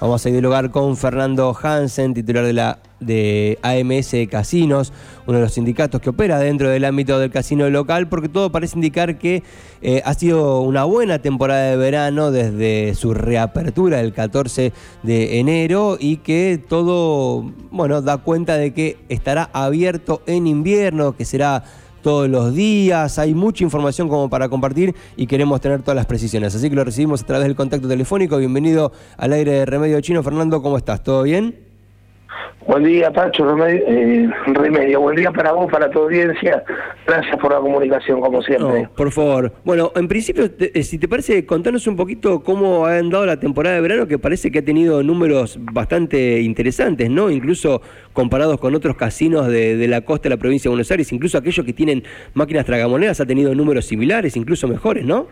Vamos a dialogar con Fernando Hansen, titular de la de AMS Casinos, uno de los sindicatos que opera dentro del ámbito del casino local, porque todo parece indicar que eh, ha sido una buena temporada de verano desde su reapertura el 14 de enero y que todo, bueno, da cuenta de que estará abierto en invierno, que será todos los días, hay mucha información como para compartir y queremos tener todas las precisiones. Así que lo recibimos a través del contacto telefónico. Bienvenido al aire de Remedio Chino. Fernando, ¿cómo estás? ¿Todo bien? Buen día, Pacho, Remedio, eh, Remedio. Buen día para vos, para tu audiencia. Gracias por la comunicación, como siempre. por favor. Bueno, en principio, eh, si te parece, contanos un poquito cómo ha andado la temporada de verano, que parece que ha tenido números bastante interesantes, ¿no? Incluso comparados con otros casinos de, la costa de la provincia de Buenos Aires, incluso aquellos que tienen máquinas tragamonedas ha tenido números similares, incluso mejores, ¿no?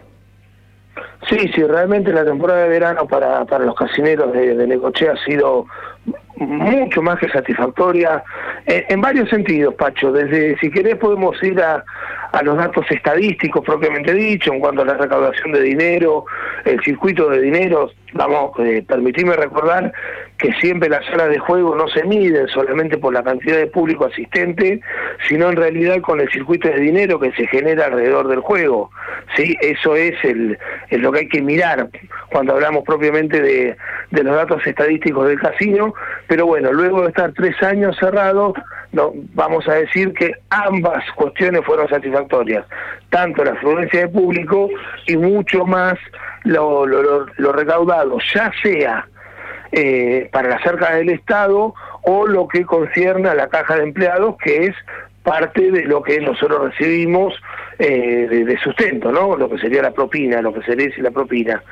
Sí, sí, realmente la temporada de verano para, para los casineros de, de Necochea ha sido mucho más que satisfactoria en, varios sentidos, Pacho. Desde, si querés, podemos ir a, a los datos estadísticos propiamente dicho, en cuanto a la recaudación de dinero, el circuito de dinero. Vamos, eh, permitirme recordar que siempre las salas de juego no se miden solamente por la cantidad de público asistente, sino en realidad con el circuito de dinero que se genera alrededor del juego. ¿sí? Eso es, el, es lo que hay que mirar cuando hablamos propiamente de, de los datos estadísticos del casino, pero bueno, luego de estar tres años cerrados, no, vamos a decir que ambas cuestiones fueron satisfactorias, tanto la afluencia de público y mucho más lo, lo, recaudado, ya sea eh, para la cerca del Estado o lo que concierne a la caja de empleados, que es parte de lo que nosotros recibimos eh, de, sustento, ¿no? Lo que sería la propina, lo que sería la propina.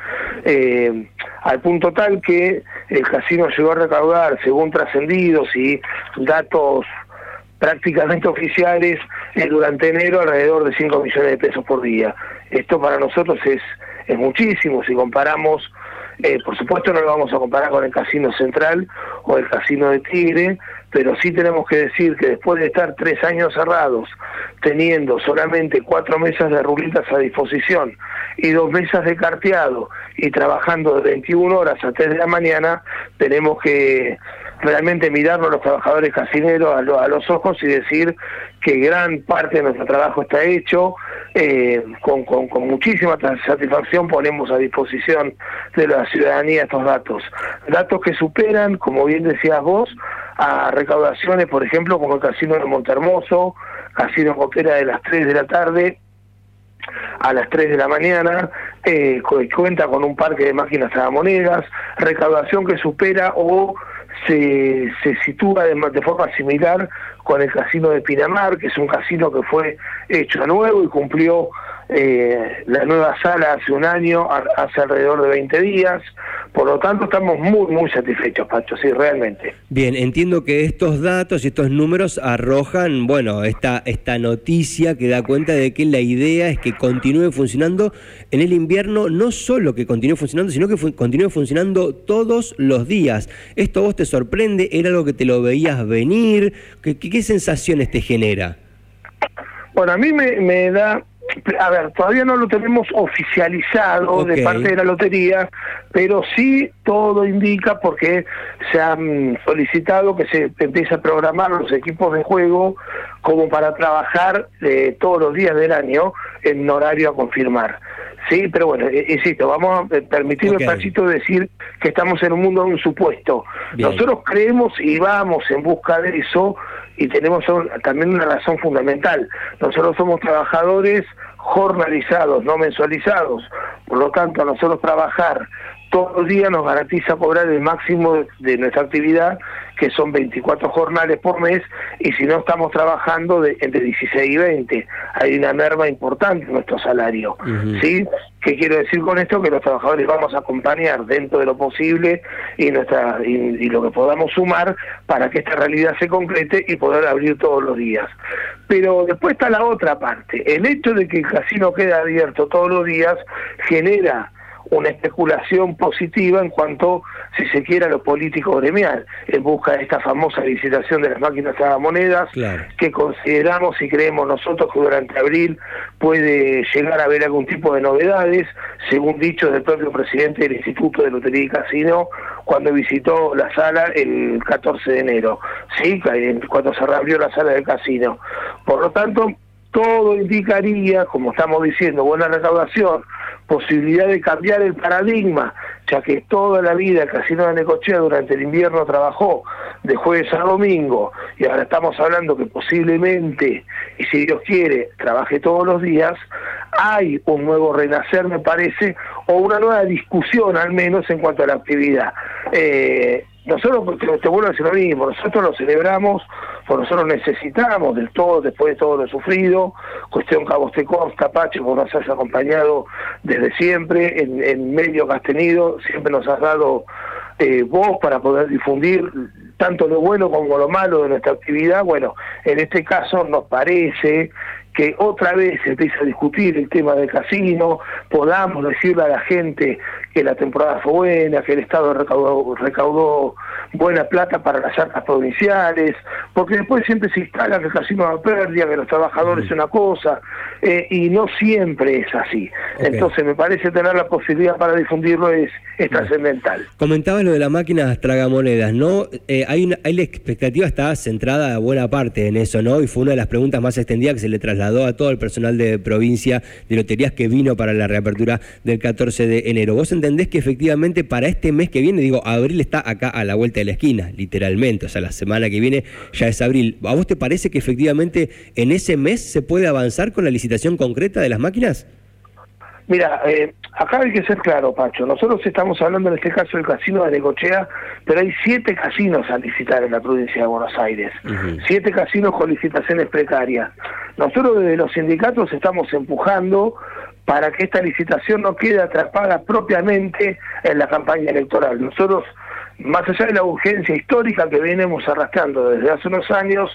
Eh, al punto tal que el casino llegó a recaudar, según trascendidos y datos prácticamente oficiales, eh, durante enero alrededor de 5 millones de pesos por día. Esto para nosotros es, es muchísimo si comparamos eh, por supuesto no lo vamos a comparar con el Casino Central o el Casino de Tigre, pero sí tenemos que decir que después de estar tres años cerrados, teniendo solamente cuatro mesas de rulitas a disposición y dos mesas de carteado y trabajando de 21 horas a 3 de la mañana, tenemos que realmente mirarnos los trabajadores casineros a, los ojos y decir que gran parte de nuestro trabajo está hecho, eh, con, con, con, muchísima satisfacción ponemos a disposición de la ciudadanía estos datos. Datos que superan, como bien decías vos, a recaudaciones, por ejemplo, como el Casino de Montermoso, Casino que opera de las 3 de la tarde a las 3 de la mañana, eh, cuenta con un parque de máquinas tragamonedas, recaudación que supera o se, se sitúa de, de, forma similar con el casino de Pinamar, que es un casino que fue hecho a nuevo y cumplió eh, la nueva sala hace un año, hace alrededor de 20 días. Por lo tanto, estamos muy, muy satisfechos, Pacho, sí, realmente. Bien, entiendo que estos datos y estos números arrojan, bueno, esta, esta noticia que da cuenta de que la idea es que continúe funcionando en el invierno, no solo que continúe funcionando, sino que continúe funcionando todos los días. ¿Esto vos te sorprende? ¿Era algo que te lo veías venir? ¿Qué, qué, sensaciones te genera? Bueno, a mí me, me da a ver, todavía no lo tenemos oficializado de parte de la lotería, pero sí todo indica porque se han solicitado que se empiece a programar los equipos de juego como para trabajar eh, todos los días del año en horario a confirmar. Sí, pero bueno, eh, insisto, vamos a permitirme okay. decir que estamos en un mundo de un supuesto. Nosotros creemos y vamos en busca de eso y tenemos también una razón fundamental. Nosotros somos trabajadores jornalizados, no mensualizados. Por lo tanto, a nosotros trabajar todos los días nos garantiza cobrar el máximo de nuestra actividad, que son 24 jornales por mes, y si no estamos trabajando de, entre 16 y 20, hay una merma importante en nuestro salario. ¿sí? ¿Qué quiero decir con esto? Que los trabajadores vamos a acompañar dentro de lo posible y, nuestra, y, lo que podamos sumar para que esta realidad se concrete y poder abrir todos los días. Pero después está la otra parte. El hecho de que el casino quede abierto todos los días genera una especulación positiva en cuanto si se quiere, a lo político gremial, en busca de esta famosa licitación de las máquinas tragamonedas, que consideramos y creemos nosotros que durante abril puede llegar a haber algún tipo de novedades, según dicho del propio presidente del Instituto de Lotería y Casino, cuando visitó la sala el 14 de enero, ¿sí? cuando se reabrió la sala del casino. Por lo tanto, todo indicaría, como estamos diciendo, buena recaudación, posibilidad de cambiar el paradigma, que toda la vida Casino de Necochea durante el invierno trabajó de jueves a domingo, y ahora estamos hablando que posiblemente, y si Dios quiere, trabaje todos los días, hay un nuevo renacer, me parece, o una nueva discusión al menos en cuanto a la actividad. Eh, nosotros, te, te vuelvo a decir lo mismo, nosotros lo celebramos, porque nosotros necesitamos del todo, después de todo lo sufrido, cuestión consta, Pacho, vos nos has acompañado desde siempre, en, en medio que has tenido, siempre nos has dado eh, voz para poder difundir tanto lo bueno como lo malo de nuestra actividad. Bueno, en este caso nos parece que otra vez se empieza a discutir el tema del casino, podamos decirle a la gente que la temporada fue buena, que el Estado recaudó, recaudó buena plata para las arcas provinciales, porque después siempre se instala que el casino va a pérdida, que los trabajadores es una cosa, eh, y no siempre es así. Entonces me parece tener la posibilidad para difundirlo es, trascendental. Comentaba lo de la máquina tragamonedas, ¿no? Eh, hay, una, hay la expectativa está centrada a buena parte en eso, ¿no? Y fue una de las preguntas más extendidas que se le trasladó a todo el personal de provincia de loterías que vino para la reapertura del 14 de enero. ¿Vos entendés que efectivamente para este mes que viene, digo, abril está acá a la vuelta de la esquina, literalmente, o sea, la semana que viene ya es abril. ¿A vos te parece que efectivamente en ese mes se puede avanzar con la licitación concreta de las máquinas? Mira, eh, acá hay que ser claro, Pacho. Nosotros estamos hablando en este caso del casino de Necochea, pero hay siete casinos a licitar en la provincia de Buenos Aires. Siete casinos con licitaciones precarias. Nosotros desde los sindicatos estamos empujando para que esta licitación no quede atrapada propiamente en la campaña electoral. Nosotros más allá de la urgencia histórica que venimos arrastrando desde hace unos años,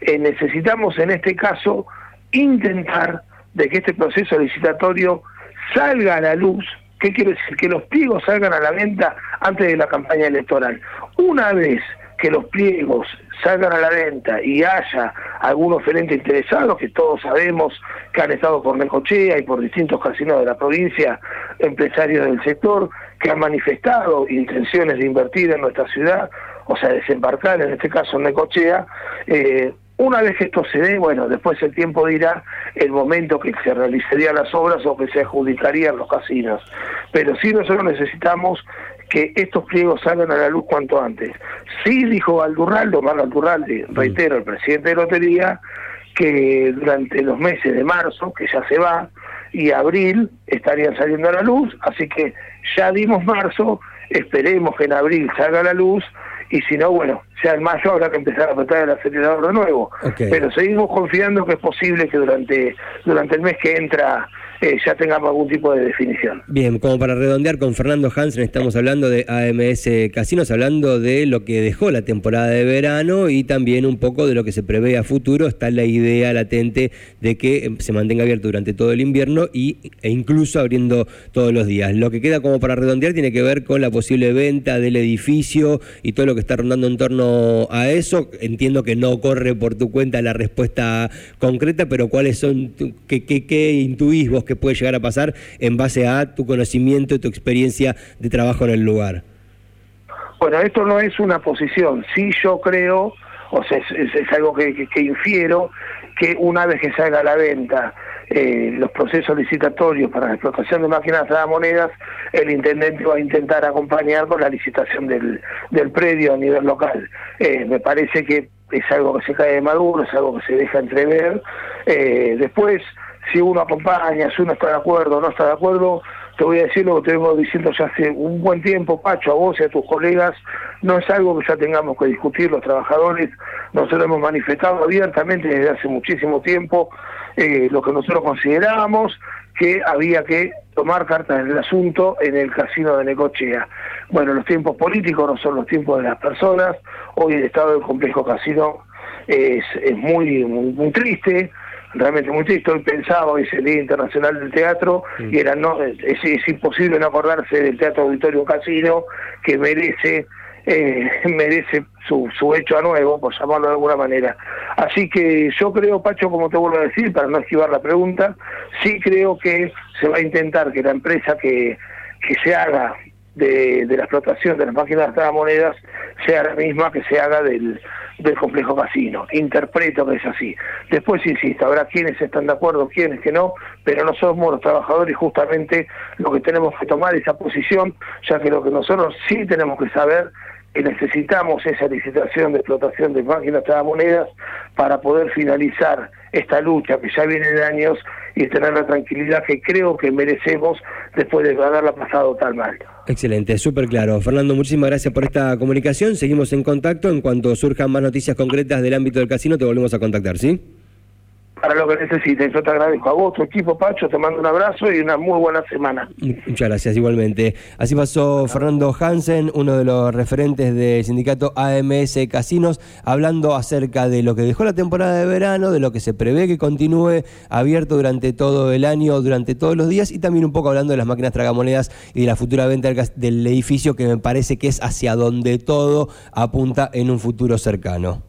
eh, necesitamos en este caso intentar de que este proceso licitatorio salga a la luz. ¿Qué quiere decir? Que los pliegos salgan a la venta antes de la campaña electoral. Una vez que los pliegos salgan a la venta y haya algunos oferentes interesados, que todos sabemos que han estado por Necochea y por distintos casinos de la provincia, empresarios del sector, que han manifestado intenciones de invertir en nuestra ciudad, o sea, desembarcar, en este caso en Necochea, eh, una vez que esto se dé, bueno, después el tiempo dirá el momento que se realizarían las obras o que se adjudicarían los casinos. Pero sí nosotros necesitamos que estos pliegos salgan a la luz cuanto antes. Sí dijo Aldurraldo, Marco Aldurralde, reitero, el presidente de Lotería, que durante los meses de marzo, que ya se va, y abril estarían saliendo a la luz, así que ya dimos marzo, esperemos que en abril salga a la luz, y si no, bueno, ya en mayo habrá que empezar a apretar el acelerador de nuevo. Pero seguimos confiando que es posible que durante, durante el mes que entra eh, ya tengamos algún tipo de definición. Bien, como para redondear con Fernando Hansen, estamos hablando de AMS Casinos, hablando de lo que dejó la temporada de verano y también un poco de lo que se prevé a futuro. Está la idea latente de que em, se mantenga abierto durante todo el invierno y, e incluso abriendo todos los días. Lo que queda como para redondear tiene que ver con la posible venta del edificio y todo lo que está rondando en torno a eso. Entiendo que no corre por tu cuenta la respuesta concreta, pero ¿cuáles son, qué, qué, qué intuís vos? Que puede llegar a pasar en base a tu conocimiento y tu experiencia de trabajo en el lugar? Bueno, esto no es una posición. Sí yo creo, o sea, es, algo que, infiero, que una vez que salga a la venta eh, los procesos licitatorios para la explotación de máquinas de monedas, el intendente va a intentar acompañar con la licitación del, del predio a nivel local. Eh, me parece que es algo que se cae de maduro, es algo que se deja entrever. Eh, después, si uno acompaña, si uno está de acuerdo o no está de acuerdo, te voy a decir lo que te vengo diciendo ya hace un buen tiempo, Pacho, a vos y a tus colegas, no es algo que ya tengamos que discutir los trabajadores, nosotros hemos manifestado abiertamente desde hace muchísimo tiempo eh, lo que nosotros considerábamos que había que tomar cartas en el asunto en el casino de Necochea. Bueno, los tiempos políticos no son los tiempos de las personas, hoy el estado del complejo casino es, es muy, muy triste, realmente muy triste. Hoy pensaba, hoy es el Día Internacional del Teatro, mm. y era no es, es, imposible no acordarse del Teatro Auditorio Casino, que merece eh, merece su, su hecho a nuevo, por llamarlo de alguna manera. Así que yo creo, Pacho, como te vuelvo a decir, para no esquivar la pregunta, sí creo que se va a intentar que la empresa que, que se haga de, de la explotación de las máquinas de monedas sea la misma que se haga del, del complejo casino. Interpreto que es así. Después, insisto, habrá quienes están de acuerdo, quienes que no, pero no somos los trabajadores justamente lo que tenemos que tomar esa posición, ya que lo que nosotros sí tenemos que saber que necesitamos esa licitación de explotación de máquinas monedas para poder finalizar esta lucha que ya viene de años y tener la tranquilidad que creo que merecemos después de haberla pasado tan mal. Excelente, súper claro. Fernando, muchísimas gracias por esta comunicación. Seguimos en contacto. En cuanto surjan más noticias concretas del ámbito del casino, te volvemos a contactar, ¿sí? Para lo que necesiten. Yo te agradezco a vos, tu equipo, Pacho, te mando un abrazo y una muy buena semana. Muchas gracias, igualmente. Así pasó Fernando Hansen, uno de los referentes del sindicato AMS Casinos, hablando acerca de lo que dejó la temporada de verano, de lo que se prevé que continúe abierto durante todo el año, durante todos los días, y también un poco hablando de las máquinas tragamonedas y de la futura venta del edificio, que me parece que es hacia donde todo apunta en un futuro cercano.